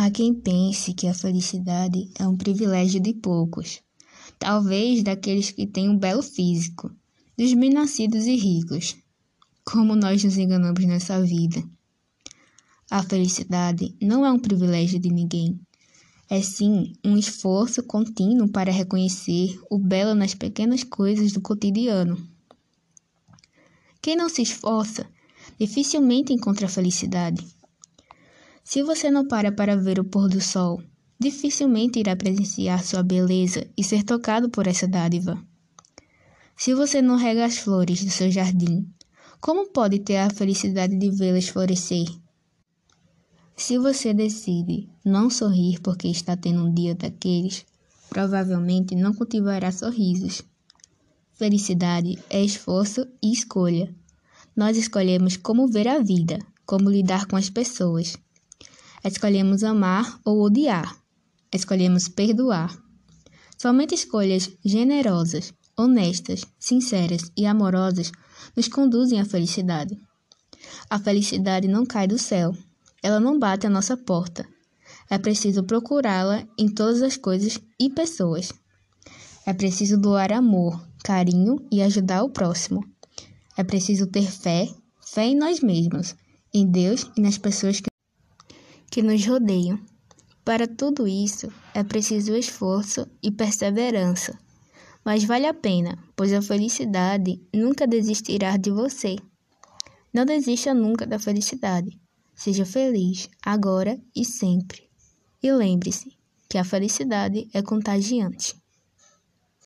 Há quem pense que a felicidade é um privilégio de poucos, talvez daqueles que têm um belo físico, dos bem-nascidos e ricos. Como nós nos enganamos nessa vida. A felicidade não é um privilégio de ninguém. É sim um esforço contínuo para reconhecer o belo nas pequenas coisas do cotidiano. Quem não se esforça dificilmente encontra felicidade. Se você não para para ver o pôr do sol, dificilmente irá presenciar sua beleza e ser tocado por essa dádiva. Se você não rega as flores do seu jardim, como pode ter a felicidade de vê-las florescer? Se você decide não sorrir porque está tendo um dia daqueles, provavelmente não cultivará sorrisos. Felicidade é esforço e escolha. Nós escolhemos como ver a vida, como lidar com as pessoas. Escolhemos amar ou odiar. Escolhemos perdoar. Somente escolhas generosas, honestas, sinceras e amorosas nos conduzem à felicidade. A felicidade não cai do céu. Ela não bate à nossa porta. É preciso procurá-la em todas as coisas e pessoas. É preciso doar amor, carinho e ajudar o próximo. É preciso ter fé, fé em nós mesmos, em Deus e nas pessoas que que nos rodeiam. Para tudo isso, é preciso esforço e perseverança. Mas vale a pena, pois a felicidade nunca desistirá de você. Não desista nunca da felicidade. Seja feliz agora e sempre. E lembre-se que a felicidade é contagiante.